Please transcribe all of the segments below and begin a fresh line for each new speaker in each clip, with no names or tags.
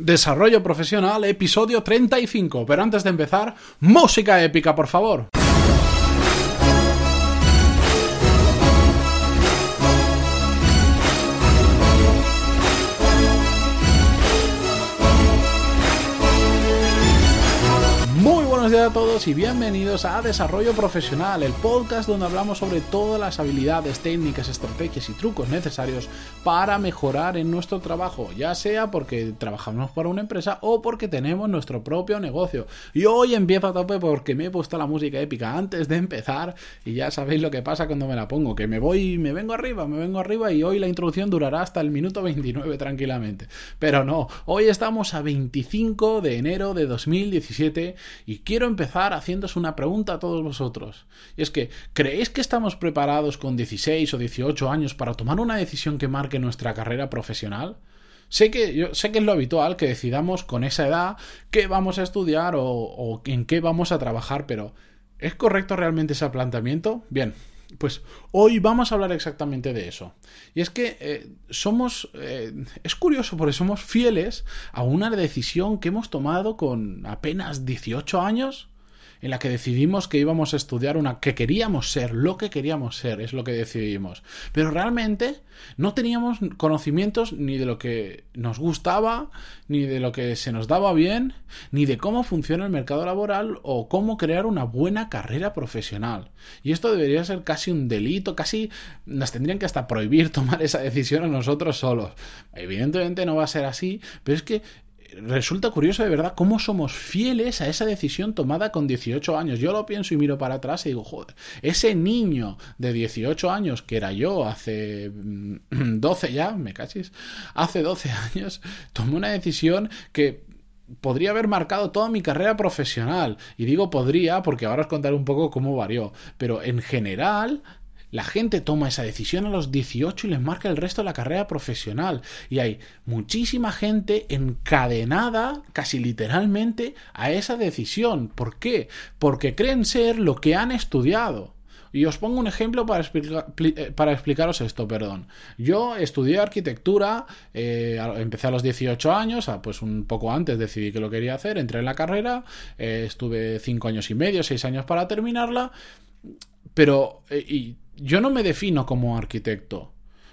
Desarrollo Profesional, episodio 35. Pero antes de empezar, música épica, por favor. Todos y bienvenidos a Desarrollo Profesional, el podcast donde hablamos sobre todas las habilidades, técnicas, estrategias y trucos necesarios para mejorar en nuestro trabajo, ya sea porque trabajamos para una empresa o porque tenemos nuestro propio negocio. Y hoy empiezo a tope porque me he puesto la música épica antes de empezar y ya sabéis lo que pasa cuando me la pongo, que me voy, me vengo arriba, me vengo arriba y hoy la introducción durará hasta el minuto 29 tranquilamente. Pero no, hoy estamos a 25 de enero de 2017 y quiero empezar haciéndose una pregunta a todos vosotros. Y es que, ¿creéis que estamos preparados con 16 o 18 años para tomar una decisión que marque nuestra carrera profesional? Sé que, yo sé que es lo habitual que decidamos con esa edad qué vamos a estudiar o, o en qué vamos a trabajar, pero ¿es correcto realmente ese planteamiento? Bien, pues hoy vamos a hablar exactamente de eso. Y es que eh, somos... Eh, es curioso porque somos fieles a una decisión que hemos tomado con apenas 18 años en la que decidimos que íbamos a estudiar una que queríamos ser, lo que queríamos ser, es lo que decidimos. Pero realmente no teníamos conocimientos ni de lo que nos gustaba, ni de lo que se nos daba bien, ni de cómo funciona el mercado laboral o cómo crear una buena carrera profesional. Y esto debería ser casi un delito, casi nos tendrían que hasta prohibir tomar esa decisión a nosotros solos. Evidentemente no va a ser así, pero es que resulta curioso de verdad cómo somos fieles a esa decisión tomada con 18 años. Yo lo pienso y miro para atrás y digo, joder, ese niño de 18 años que era yo hace 12 mm, ya, me cachis, hace 12 años, tomó una decisión que podría haber marcado toda mi carrera profesional. Y digo podría porque ahora os contaré un poco cómo varió. Pero en general la gente toma esa decisión a los 18 y les marca el resto de la carrera profesional. Y hay muchísima gente encadenada, casi literalmente, a esa decisión. ¿Por qué? Porque creen ser lo que han estudiado. Y os pongo un ejemplo para, eh, para explicaros esto, perdón. Yo estudié arquitectura, eh, empecé a los 18 años, pues un poco antes decidí que lo quería hacer, entré en la carrera, eh, estuve 5 años y medio, 6 años para terminarla, pero yo no me defino como arquitecto.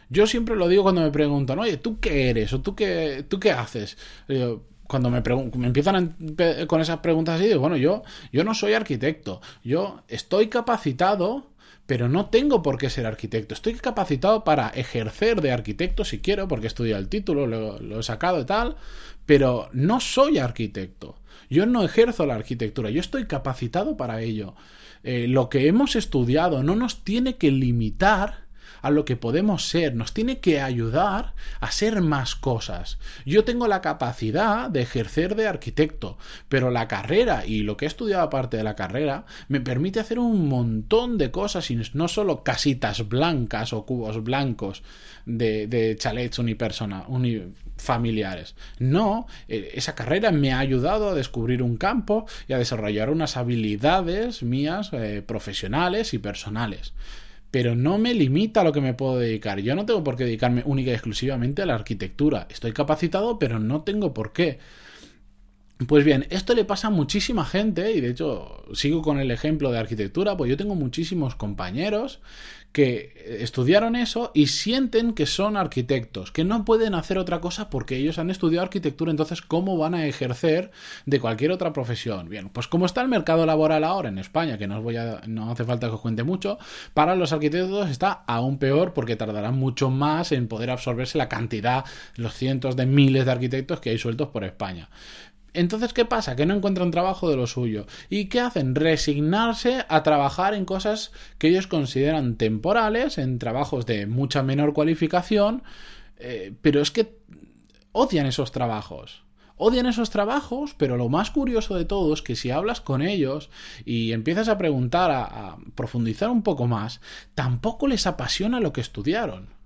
Yo siempre lo digo cuando me preguntan, oye, ¿tú qué eres? ¿O tú qué, tú qué haces? cuando me, me empiezan con esas preguntas así, digo, bueno, yo, yo no soy arquitecto. Yo estoy capacitado, pero no tengo por qué ser arquitecto. Estoy capacitado para ejercer de arquitecto si quiero, porque he estudiado el título, lo, lo he sacado y tal, pero no soy arquitecto. Yo no ejerzo la arquitectura, yo estoy capacitado para ello. Eh, lo que hemos estudiado no nos tiene que limitar a lo que podemos ser, nos tiene que ayudar a ser más cosas. Yo tengo la capacidad de ejercer de arquitecto, pero la carrera y lo que he estudiado aparte de la carrera me permite hacer un montón de cosas y no solo casitas blancas o cubos blancos de, de chalets unifamiliares. No, eh, esa carrera me ha ayudado a descubrir un campo y a desarrollar unas habilidades mías eh, profesionales y personales pero no me limita a lo que me puedo dedicar. Yo no tengo por qué dedicarme única y exclusivamente a la arquitectura. Estoy capacitado, pero no tengo por qué. Pues bien, esto le pasa a muchísima gente y de hecho sigo con el ejemplo de arquitectura, pues yo tengo muchísimos compañeros que estudiaron eso y sienten que son arquitectos, que no pueden hacer otra cosa porque ellos han estudiado arquitectura, entonces ¿cómo van a ejercer de cualquier otra profesión? Bien, pues como está el mercado laboral ahora en España, que no os voy a no hace falta que os cuente mucho, para los arquitectos está aún peor porque tardarán mucho más en poder absorberse la cantidad, los cientos de miles de arquitectos que hay sueltos por España. Entonces, ¿qué pasa? Que no encuentran trabajo de lo suyo. ¿Y qué hacen? Resignarse a trabajar en cosas que ellos consideran temporales, en trabajos de mucha menor cualificación, eh, pero es que odian esos trabajos odian esos trabajos, pero lo más curioso de todo es que si hablas con ellos y empiezas a preguntar, a, profundizar un poco más, tampoco les apasiona lo que estudiaron.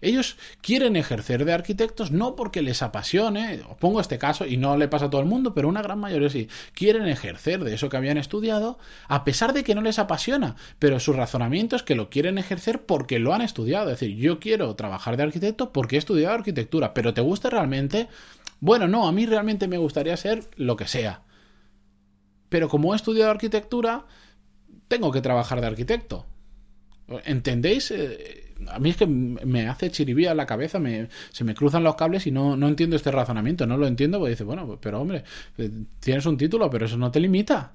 Ellos quieren ejercer de arquitectos no porque les apasione, os pongo este caso y no le pasa a todo el mundo, pero una gran mayoría sí, quieren ejercer de eso que habían estudiado a pesar de que no les apasiona, pero su razonamiento es que lo quieren ejercer porque lo han estudiado, es decir, yo quiero trabajar de arquitecto porque he estudiado arquitectura, pero ¿te gusta realmente? Bueno, no, a mí realmente me gustaría ser lo que sea. Pero como he estudiado arquitectura, tengo que trabajar de arquitecto. ¿Entendéis? Eh, a mí es que me hace chiribía la cabeza, me, se me cruzan los cables y no, no entiendo este razonamiento, no lo entiendo, porque dice, bueno, pero hombre, eh, tienes un título, pero eso no te limita.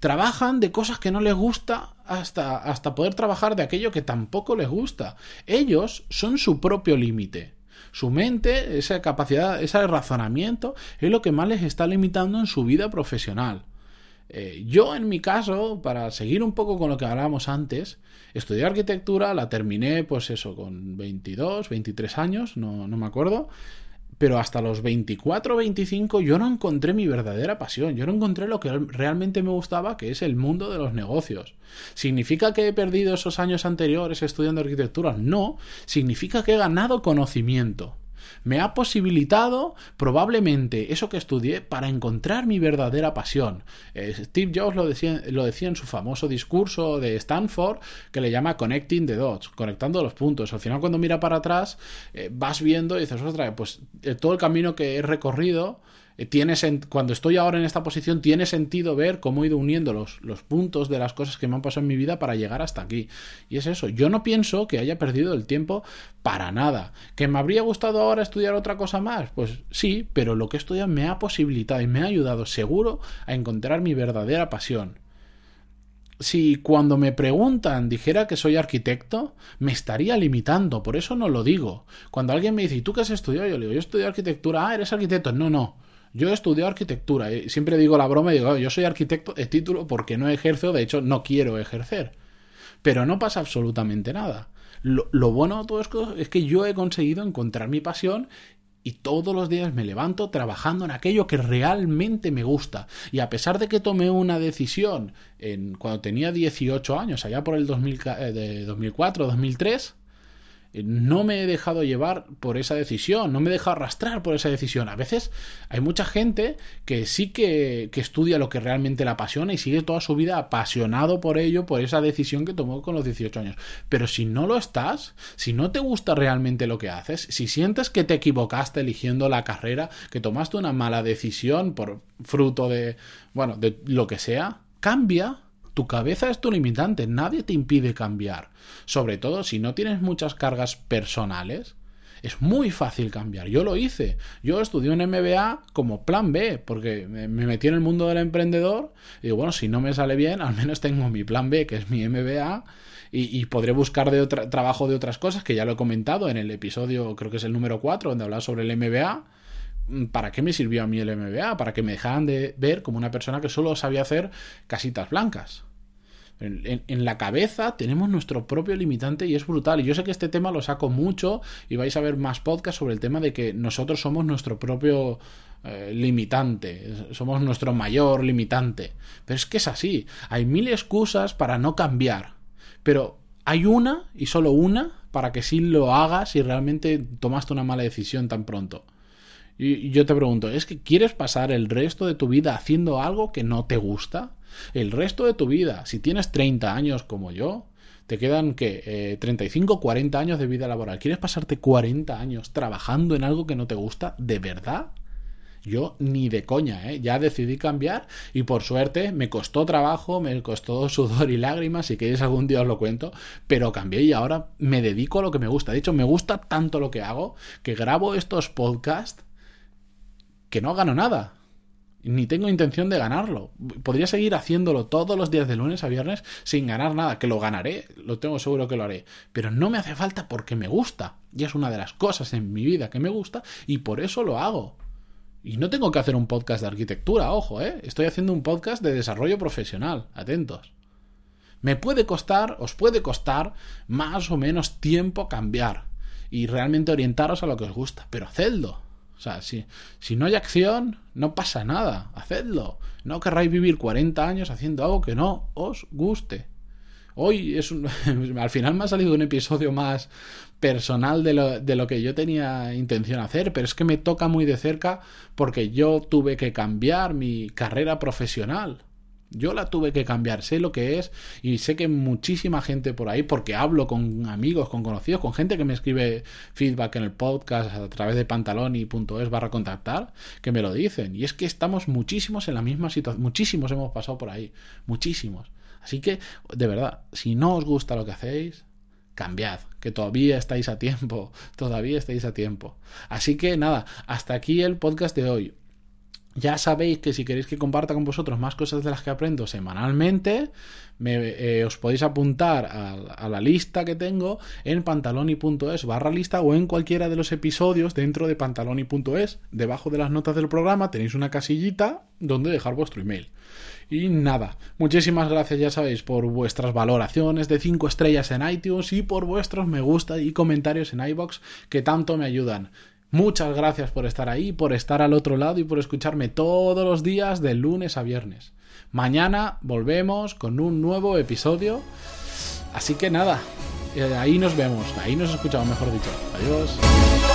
Trabajan de cosas que no les gusta hasta, hasta poder trabajar de aquello que tampoco les gusta. Ellos son su propio límite. Su mente, esa capacidad, ese razonamiento, es lo que más les está limitando en su vida profesional. Eh, yo, en mi caso, para seguir un poco con lo que hablábamos antes, estudié arquitectura, la terminé, pues eso, con 22, 23 años, no, no me acuerdo, pero hasta los 24 o 25 yo no encontré mi verdadera pasión, yo no encontré lo que realmente me gustaba, que es el mundo de los negocios. ¿Significa que he perdido esos años anteriores estudiando arquitectura? No, significa que he ganado conocimiento me ha posibilitado probablemente eso que estudié para encontrar mi verdadera pasión. Eh, Steve Jobs lo decía, lo decía en su famoso discurso de Stanford que le llama Connecting the Dots, conectando los puntos. Al final cuando mira para atrás eh, vas viendo y dices, ostras, pues eh, todo el camino que he recorrido eh, tiene cuando estoy ahora en esta posición, tiene sentido ver cómo he ido uniendo los, los puntos de las cosas que me han pasado en mi vida para llegar hasta aquí. Y es eso, yo no pienso que haya perdido el tiempo para nada. ¿Que me habría gustado ahora estudiar otra cosa más? Pues sí, pero lo que he estudiado me ha posibilitado y me ha ayudado seguro a encontrar mi verdadera pasión si cuando me preguntan dijera que soy arquitecto, me estaría limitando, por eso no lo digo. Cuando alguien me dice, ¿y tú qué has estudiado? Yo le digo, yo estudié arquitectura, ah, eres arquitecto. No, no. Yo he arquitectura. Y siempre digo la broma digo, yo soy arquitecto de título porque no ejerzo, de hecho no quiero ejercer. Pero no pasa absolutamente nada. Lo, lo bueno de todo esto es que yo he conseguido encontrar mi pasión y todos los días me levanto trabajando en aquello que realmente me gusta. Y a pesar de que tomé una decisión en, cuando tenía 18 años, allá por el 2000, eh, de 2004, 2003, eh, no me he dejado llevar por esa decisión, no me he dejado arrastrar por esa decisión. A veces hay mucha gente que sí que, que, estudia lo que realmente le apasiona y sigue toda su vida apasionado por ello, por esa decisión que tomó con los 18 años. Pero si no lo estás, si no te gusta realmente lo que haces, si sientes que te equivocaste eligiendo la carrera, que tomaste una mala decisión por fruto de, bueno, de lo que sea, cambia tu cabeza es tu limitante, nadie te impide cambiar. Sobre todo si no tienes muchas cargas personales, es muy fácil cambiar. Yo lo hice. Yo estudié un MBA como plan B, porque me metí en el mundo del emprendedor y bueno, si no me sale bien, al menos tengo mi plan B, que es mi MBA, y, podré buscar de trabajo de otras cosas, que ya lo he comentado en el episodio, creo que es el número 4, donde hablaba sobre el MBA. ¿Para qué me sirvió a mí el MBA? Para que me dejaran de ver como una persona que solo sabía hacer casitas blancas. En, la cabeza tenemos nuestro propio limitante y es brutal. Y yo sé que este tema lo saco mucho y vais a ver más podcasts sobre el tema de que nosotros somos nuestro propio eh, limitante, somos nuestro mayor limitante. Pero es que es así. Hay mil excusas para no cambiar. Pero hay una y solo una para que sí lo hagas si realmente tomaste una mala decisión tan pronto. Y yo te pregunto, ¿es que quieres pasar el resto de tu vida haciendo algo que no te gusta? El resto de tu vida, si tienes 30 años como yo, te quedan que eh, 35, 40 años de vida laboral. ¿Quieres pasarte 40 años trabajando en algo que no te gusta? ¿De verdad? Yo ni de coña, ¿eh? Ya decidí cambiar y por suerte me costó trabajo, me costó sudor y lágrimas, si queréis algún día os lo cuento, pero cambié y ahora me dedico a lo que me gusta. De hecho, me gusta tanto lo que hago que grabo estos podcasts que no gano nada ni tengo intención de ganarlo. Podría seguir haciéndolo todos los días de lunes a viernes sin ganar nada, que lo ganaré, lo tengo seguro que lo haré, pero no me hace falta porque me gusta. Y es una de las cosas en mi vida que me gusta y por eso lo hago. Y no tengo que hacer un podcast de arquitectura, ojo, ¿eh? Estoy haciendo un podcast de desarrollo profesional, atentos. Me puede costar, os puede costar más o menos tiempo cambiar y realmente orientaros a lo que os gusta, pero hacedlo. O sea, si, si no hay acción, no pasa nada. Hacedlo. No querráis vivir 40 años haciendo algo que no os guste. Hoy es un, al final me ha salido un episodio más personal de lo, de lo que yo tenía intención hacer, pero es que me toca muy de cerca porque yo tuve que cambiar mi carrera profesional. Yo la tuve que cambiar, sé lo que es y sé que muchísima gente por ahí, porque hablo con amigos, con conocidos, con gente que me escribe feedback en el podcast a través de pantaloni.es barra contactar, que me lo dicen. Y es que estamos muchísimos en la misma situación, muchísimos hemos pasado por ahí, muchísimos. Así que, de verdad, si no os gusta lo que hacéis, cambiad, que todavía estáis a tiempo, todavía estáis a tiempo. Así que nada, hasta aquí el podcast de hoy. Ya sabéis que si queréis que comparta con vosotros más cosas de las que aprendo semanalmente, me, eh, os podéis apuntar a, la lista que tengo en pantaloni.es barra lista o en cualquiera de los episodios dentro de pantaloni.es. Debajo de las notas del programa tenéis una casillita donde dejar vuestro email. Y nada, muchísimas gracias, ya sabéis, por vuestras valoraciones de 5 estrellas en iTunes y por vuestros me gusta y comentarios en iBox que tanto me ayudan. Muchas gracias por estar ahí, por estar al otro lado y por escucharme todos los días de lunes a viernes. Mañana volvemos con un nuevo episodio. Así que nada, eh, ahí nos vemos, ahí nos escuchamos, mejor dicho. Adiós.